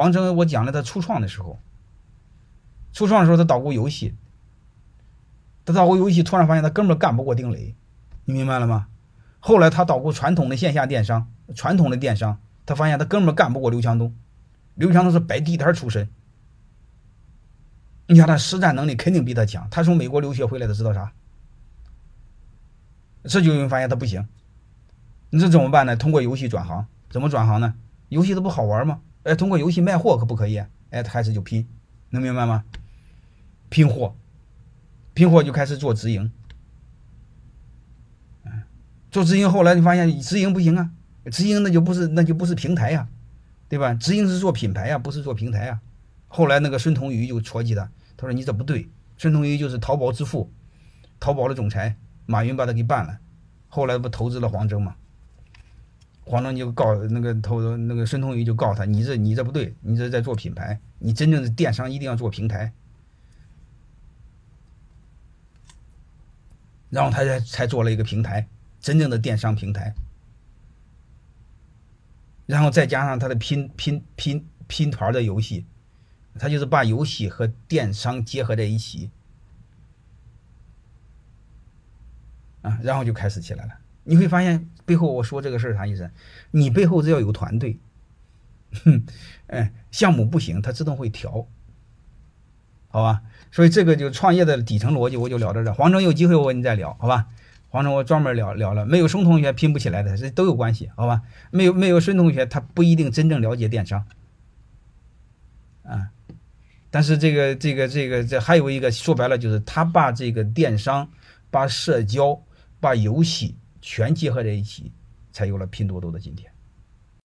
王征，我讲了他初创的时候，初创的时候他捣鼓游戏，他捣鼓游戏，突然发现他根本干不过丁磊，你明白了吗？后来他捣鼓传统的线下电商，传统的电商，他发现他根本干不过刘强东，刘强东是摆地摊出身，你看他实战能力肯定比他强，他从美国留学回来的，知道啥？这就因为发现他不行，你这怎么办呢？通过游戏转行，怎么转行呢？游戏它不好玩吗？哎，通过游戏卖货可不可以？哎，他开始就拼，能明白吗？拼货，拼货就开始做直营，做直营。后来你发现直营不行啊，直营那就不是那就不是平台呀，对吧？直营是做品牌呀，不是做平台啊。后来那个孙彤宇就戳击他，他说你这不对。孙彤宇就是淘宝之父，淘宝的总裁。马云把他给办了，后来不投资了黄峥吗？黄峥就告那个投那个孙彤宇就告他，你这你这不对，你这在做品牌，你真正的电商一定要做平台，然后他才才做了一个平台，真正的电商平台，然后再加上他的拼拼拼拼团的游戏，他就是把游戏和电商结合在一起。啊，然后就开始起来了。你会发现背后我说这个事儿啥意思？你背后只要有团队，哼，哎，项目不行，它自动会调，好吧？所以这个就创业的底层逻辑，我就聊到这。黄峥有机会我跟你再聊，好吧？黄峥我专门聊聊了，没有孙同学拼不起来的，这都有关系，好吧？没有没有孙同学，他不一定真正了解电商，啊，但是这个这个这个这还有一个说白了就是他把这个电商，把社交。把游戏全结合在一起，才有了拼多多的今天。